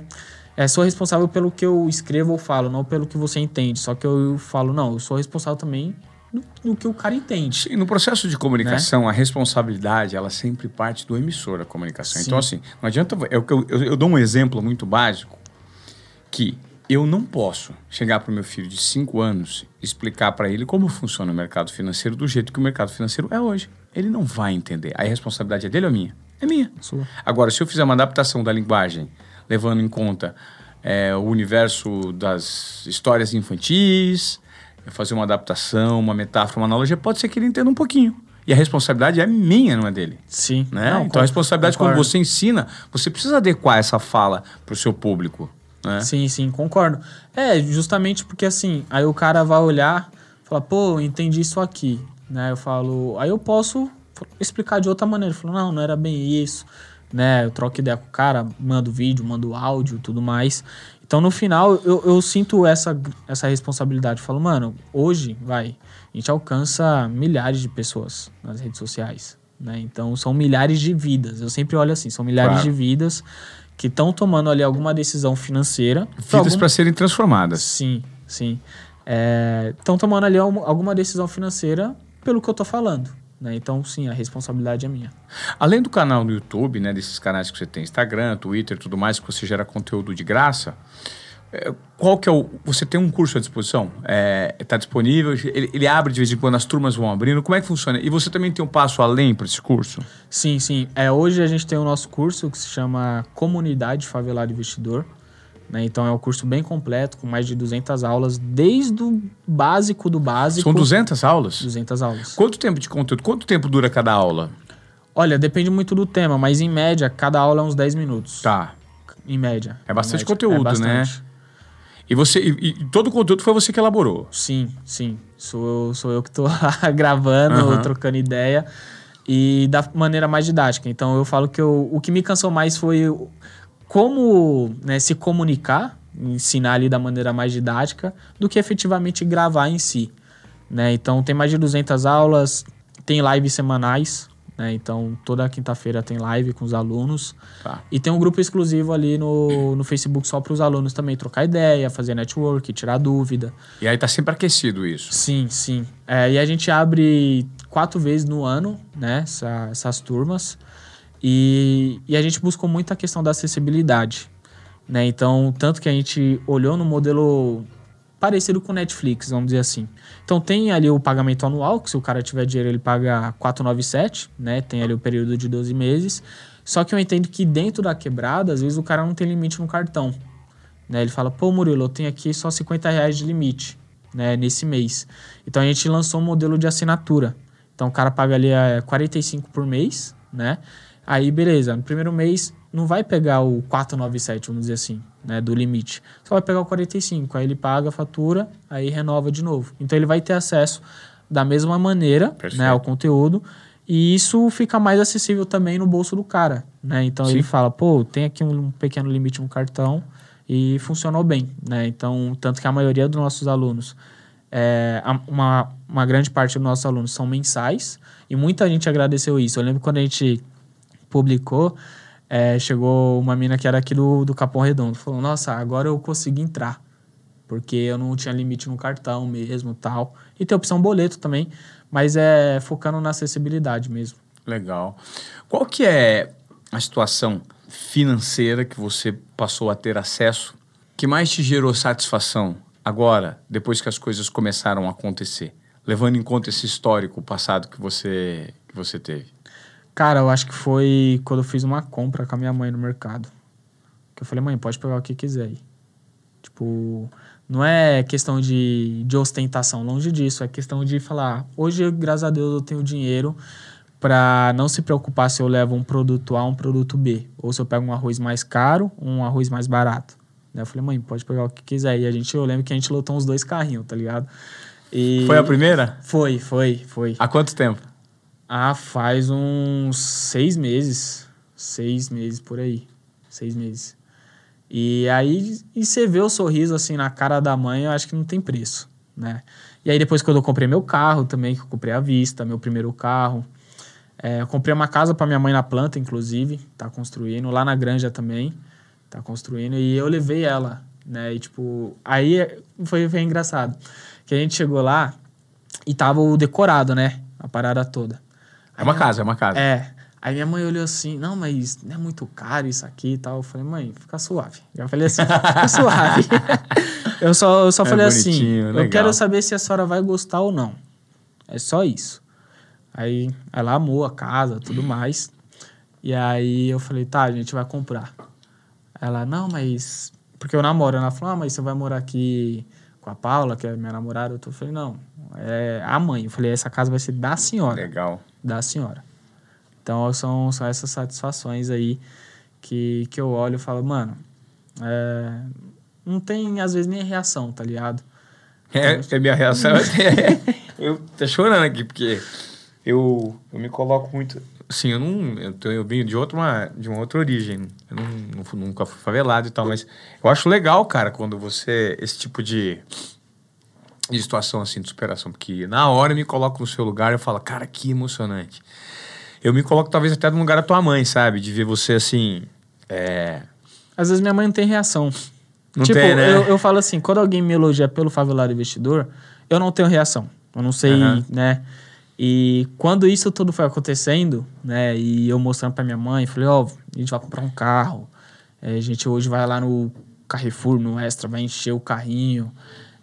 É, sou responsável pelo que eu escrevo ou falo, não pelo que você entende. Só que eu falo, não, eu sou responsável também do, do que o cara entende. Sim, no processo de comunicação, Né? a responsabilidade, ela sempre parte do emissor da comunicação. Sim. Então, assim, não adianta... Eu, eu, eu, eu dou um exemplo muito básico que eu não posso chegar para o meu filho de 5 anos e explicar para ele como funciona o mercado financeiro do jeito que o mercado financeiro é hoje. Ele não vai entender. A responsabilidade é dele ou minha? É minha. Sua. Agora, se eu fizer uma adaptação da linguagem, levando em conta é, o universo das histórias infantis, fazer uma adaptação, uma metáfora, uma analogia, pode ser que ele entenda um pouquinho. E a responsabilidade é minha, não é dele. Sim. Né? Não, então, a responsabilidade, concordo. quando você ensina, você precisa adequar essa fala para o seu público. Né? Sim, sim, concordo. É, justamente porque assim, aí o cara vai olhar, fala, pô, entendi isso aqui, né? Eu falo, aí eu posso explicar de outra maneira. Eu falo, não, não era bem isso, né? Eu troco ideia com o cara, mando vídeo, mando áudio, tudo mais. Então, no final, eu, eu sinto essa, essa responsabilidade. Eu falo, mano, hoje, vai, a gente alcança milhares de pessoas nas redes sociais, né? Então, são milhares de vidas. Eu sempre olho assim, são milhares Claro. de vidas que estão tomando ali alguma decisão financeira. Vidas Algum- para serem transformadas. Sim, sim. Estão tomando ali algum- alguma decisão financeira pelo que eu tô falando. Né? Então, sim, a responsabilidade é minha. Além do canal no YouTube, né, desses canais que você tem, Instagram, Twitter tudo mais, que você gera conteúdo de graça, É, qual que é o. Você tem um curso à disposição? Está é, tá disponível? Ele, ele, abre de vez em quando, as turmas vão abrindo. Como é que funciona? E você também tem um passo além para esse curso? Sim, sim. É, hoje a gente tem o nosso curso que se chama Comunidade Favelado Investidor. Né? Então é um curso bem completo, com mais de 200 aulas, desde o básico do básico. São 200 aulas? 200 aulas. Quanto tempo de conteúdo? Quanto tempo dura cada aula? Olha, depende muito do tema, mas em média, cada aula é uns 10 minutos. Tá. Em média. É bastante média. conteúdo, é bastante. né? E você e, e, todo o conteúdo foi você que elaborou? Sim, sim. Sou, sou eu que estou gravando, uhum. trocando ideia. E da maneira mais didática. Então eu falo que eu, o que me cansou mais foi como né, se comunicar, ensinar ali da maneira mais didática, do que efetivamente gravar em si. Né? Então tem mais de 200 aulas, tem lives semanais, né? Então, toda quinta-feira tem live com os alunos. Tá. E tem um grupo exclusivo ali no, no Facebook só para os alunos também trocar ideia, fazer network, tirar dúvida. E aí tá sempre aquecido isso? Sim, sim. É, e a gente abre quatro vezes no ano, né? Essa, essas turmas. E, e a gente buscou muito a questão da acessibilidade. Né? Então, tanto que a gente olhou no modelo parecido com Netflix, vamos dizer assim. Então tem ali o pagamento anual, que se o cara tiver dinheiro ele paga 497, né? Tem ali o período de 12 meses. Só que eu entendo que dentro da quebrada, às vezes o cara não tem limite no cartão. Né? Ele fala, pô, Murilo, eu tenho aqui só 50 reais de limite né, nesse mês. Então a gente lançou um modelo de assinatura. Então o cara paga ali é, 45 por mês, né? Aí, beleza, no primeiro mês não vai pegar o 497, vamos dizer assim, né, do limite. Só vai pegar o 45, aí ele paga a fatura, aí renova de novo. Então ele vai ter acesso da mesma maneira, né, ao conteúdo, e isso fica mais acessível também no bolso do cara, né? Então Sim. ele fala, pô, tem aqui um pequeno limite no cartão e funcionou bem, né? Então, tanto que a maioria dos nossos alunos, é, uma, uma grande parte dos nossos alunos são mensais, e muita gente agradeceu isso. Eu lembro quando a gente publicou, é, chegou uma mina que era aqui do, do Capão Redondo. Falou, nossa, agora eu consegui entrar. Porque eu não tinha limite no cartão mesmo tal. E tem opção boleto também, mas é focando na acessibilidade mesmo. Legal. Qual que é a situação financeira que você passou a ter acesso que mais te gerou satisfação agora, depois que as coisas começaram a acontecer? Levando em conta esse histórico passado que você, que você teve. Cara, eu acho que foi quando eu fiz uma compra com a minha mãe no mercado. Que eu falei, mãe, pode pegar o que quiser aí. Tipo, não é questão de, de ostentação, longe disso. É questão de falar, hoje, graças a Deus, eu tenho dinheiro para não se preocupar se eu levo um produto A ou um produto B. Ou se eu pego um arroz mais caro ou um arroz mais barato. Daí eu falei, mãe, pode pegar o que quiser. E a gente, eu lembro que a gente lotou uns dois carrinhos, tá ligado? E... Foi a primeira? Foi, foi, foi. Há quanto tempo? Ah, faz uns seis meses. Seis meses por aí. Seis meses. E aí, e você vê o sorriso assim na cara da mãe, eu acho que não tem preço, né? E aí depois quando eu comprei meu carro também, que eu comprei à vista, meu primeiro carro. É, eu comprei uma casa para minha mãe na planta, inclusive, tá construindo. Lá na granja também, tá construindo. E eu levei ela, né? E tipo, aí foi, foi engraçado. Que a gente chegou lá e tava o decorado, né? A parada toda. É uma casa, é uma casa. É. Aí minha mãe olhou assim, não, mas não é muito caro isso aqui e tal. Eu falei, mãe, fica suave. Já falei assim, fica suave. eu só, eu só é falei assim, legal. eu quero saber se a senhora vai gostar ou não. É só isso. Aí ela amou a casa, tudo mais. E aí eu falei, tá, a gente vai comprar. Ela, não, mas. Porque eu namoro. Ela falou, ah, mas você vai morar aqui com a Paula, que é minha namorada? Eu falei, não, é a mãe. Eu falei, essa casa vai ser da senhora. Legal da senhora. Então são, são essas satisfações aí que, que eu olho e falo, mano, é, não tem às vezes nem reação, tá ligado? É, é minha reação. eu tô chorando aqui, porque eu, eu me coloco muito. Sim, eu não. Eu, tô, eu venho de, outra, de uma outra origem. Eu não, não, nunca fui favelado e tal, mas eu acho legal, cara, quando você. Esse tipo de de situação assim de superação, porque na hora eu me coloco no seu lugar e eu falo, cara, que emocionante. Eu me coloco talvez até no lugar da tua mãe, sabe? De ver você assim. É... Às vezes minha mãe não tem reação. Não tipo, tem, né? eu, eu falo assim, quando alguém me elogia pelo favelado investidor, eu não tenho reação. Eu não sei, uhum. né? E quando isso tudo foi acontecendo, né? E eu mostrando pra minha mãe, falei, ó, oh, a gente vai comprar um carro. É, a gente hoje vai lá no Carrefour, no Extra, vai encher o carrinho.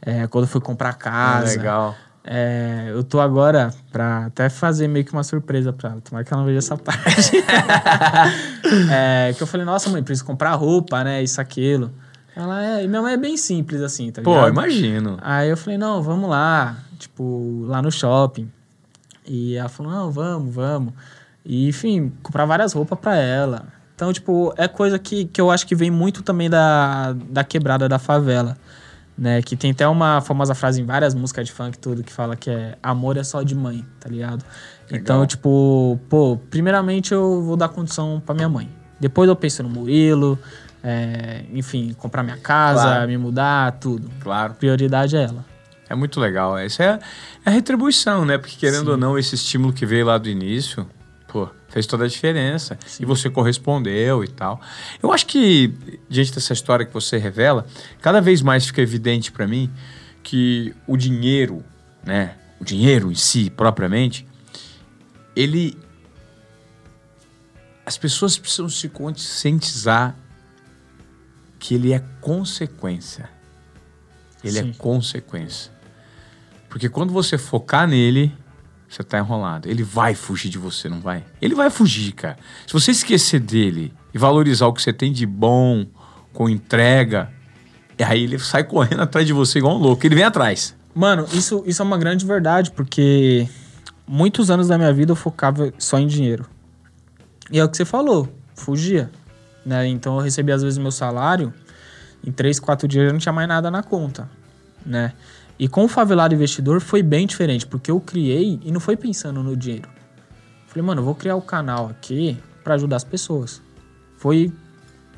É, quando for comprar casa. Ah, legal. É, eu tô agora pra até fazer meio que uma surpresa pra ela. Tomara que ela não veja essa parte. é, que eu falei, nossa, mãe, preciso comprar roupa, né? Isso, aquilo. Ela é. E minha mãe é bem simples, assim, tá Pô, ligado? imagino. Aí eu falei, não, vamos lá. Tipo, lá no shopping. E ela falou, não, vamos, vamos. E, enfim, comprar várias roupas pra ela. Então, tipo, é coisa que, que eu acho que vem muito também da, da quebrada da favela. Né? Que tem até uma famosa frase em várias músicas de funk, tudo, que fala que é amor é só de mãe, tá ligado? Então, tipo, pô, primeiramente eu vou dar condição pra minha mãe. Depois eu penso no Murilo, é, enfim, comprar minha casa, Claro. me mudar, tudo. Claro. Prioridade é ela. É muito legal. Essa é, é a retribuição, né? Porque querendo Sim. ou não, esse estímulo que veio lá do início, pô, fez toda a diferença. E você correspondeu e tal. Eu acho que, diante dessa história que você revela, cada vez mais fica evidente pra mim que o dinheiro, né? O dinheiro em si, propriamente, ele. As pessoas precisam se conscientizar que ele é consequência. Ele é Sim. consequência. Porque quando você focar nele, você tá enrolado. Ele vai fugir de você, não vai? Ele vai fugir, cara. Se você esquecer dele e valorizar o que você tem de bom, com entrega, e aí ele sai correndo atrás de você igual um louco. Ele vem atrás. Mano, isso, isso é uma grande verdade, porque muitos anos da minha vida eu focava só em dinheiro. E é o que você falou, fugia. Né? Então eu recebia às vezes meu salário, em três, quatro dias eu não tinha mais nada na conta. Né? E com o Favelado Investidor foi bem diferente, porque eu criei e não foi pensando no dinheiro. Falei, mano, eu vou criar o canal aqui pra ajudar as pessoas. Foi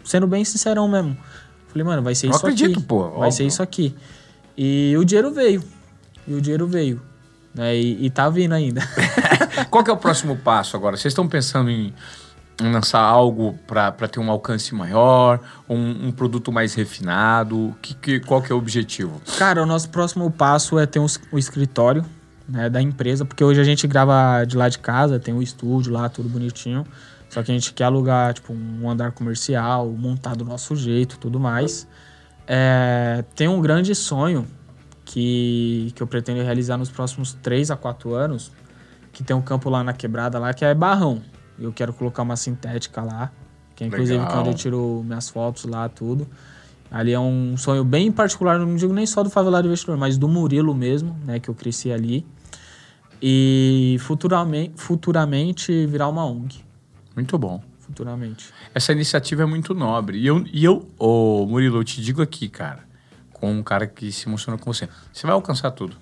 sendo bem sincerão mesmo. Falei, mano, vai ser Eu isso acredito, aqui. pô, Vai ser isso aqui. E o dinheiro veio. E o dinheiro veio. Né? E, e tá vindo ainda. Qual que é o próximo passo agora? Vocês estão pensando em lançar algo para ter um alcance maior, um, um produto mais refinado? Que, que, qual que é o objetivo? Cara, o nosso próximo passo é ter um, um escritório né, da empresa, porque hoje a gente grava de lá de casa, tem um estúdio lá, tudo bonitinho. Só que a gente quer alugar, tipo, um andar comercial, montar do nosso jeito, tudo mais. É, tem um grande sonho que, que eu pretendo realizar nos próximos 3 a 4 anos, que tem um campo lá na quebrada lá, que é Barrão. Eu quero colocar uma sintética lá, que é inclusive Legal. quando eu tiro minhas fotos lá, tudo. Ali é um sonho bem particular, não digo nem só do Favelado Investidor, mas do Murilo mesmo, né, que eu cresci ali. E futuramente, futuramente virar uma ONG. Muito bom. Futuramente. Essa iniciativa é muito nobre. E eu, e eu ô, Murilo, eu te digo aqui, cara, com um cara que se emociona com você, você vai alcançar tudo.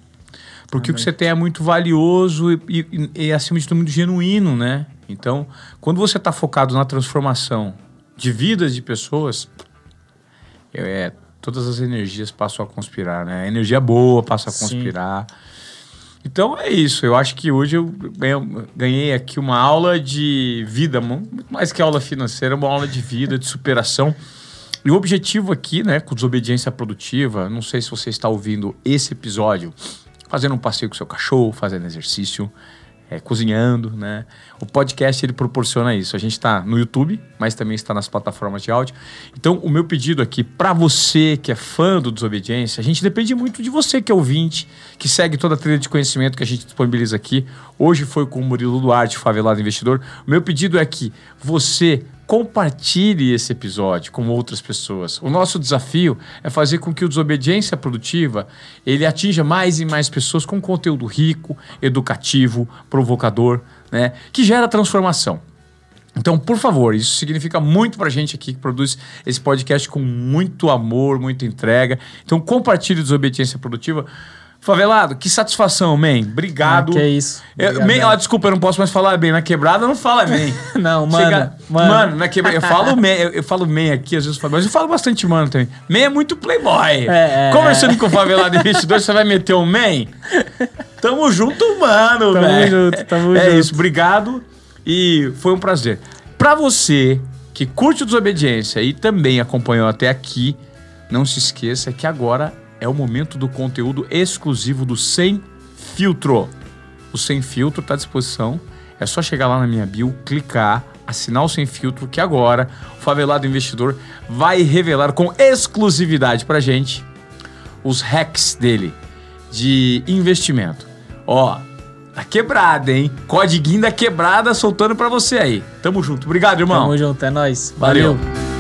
Porque o que você tem é muito valioso e, e- e, acima de tudo, muito genuíno, né? Então, quando você está focado na transformação de vidas de pessoas, é, todas as energias passam a conspirar, né? A energia boa passa a Sim. conspirar. Então é isso. Eu acho que hoje eu ganhei- aqui uma aula de vida, mu- muito mais que aula financeira, uma aula de vida, de superação. E o objetivo aqui, né, com desobediência produtiva, não sei se você está ouvindo esse episódio fazendo um passeio com seu cachorro, fazendo exercício, é, cozinhando, né? O podcast ele proporciona isso. A gente está no YouTube, mas também está nas plataformas de áudio. Então, o meu pedido aqui para você que é fã do Desobediência, a gente depende muito de você que é ouvinte, que segue toda a trilha de conhecimento que a gente disponibiliza aqui. Hoje foi com o Murilo Duarte, Favelado Investidor. O meu pedido é que você compartilhe esse episódio com outras pessoas. O nosso desafio é fazer com que o Desobediência Produtiva ele atinja mais e mais pessoas com conteúdo rico, educativo, provocador, né, que gera transformação. Então, por favor, isso significa muito pra gente aqui que produz esse podcast com muito amor, muita entrega. Então, compartilhe Desobediência Produtiva. Favelado, que satisfação, man. Obrigado. Ah, que é isso. Eu, man, ah, desculpa, eu não posso mais falar bem. Na quebrada, não fala man. Não, mano, Chega- mano. mano, na quebra... eu falo man, eu, eu falo man aqui, às vezes, eu falo- mas eu falo bastante mano também. Man é muito playboy. É, é, Conversando com o Favelado Investidor, você vai meter um man? Tamo junto, mano, Tamo velho. junto, tamo É junto. isso, obrigado e foi um prazer. Pra você que curte o Desobediência e também acompanhou até aqui, não se esqueça que agora é o momento do conteúdo exclusivo do Sem Filtro. O Sem Filtro está à disposição. É só chegar lá na minha bio, clicar, assinar o Sem Filtro, que agora o Favelado Investidor vai revelar com exclusividade pra gente os hacks dele de investimento. Ó, tá quebrada, hein? Codiguinho da quebrada soltando pra você aí. Tamo junto. Obrigado, irmão. Tamo junto, é nóis. Valeu. Valeu.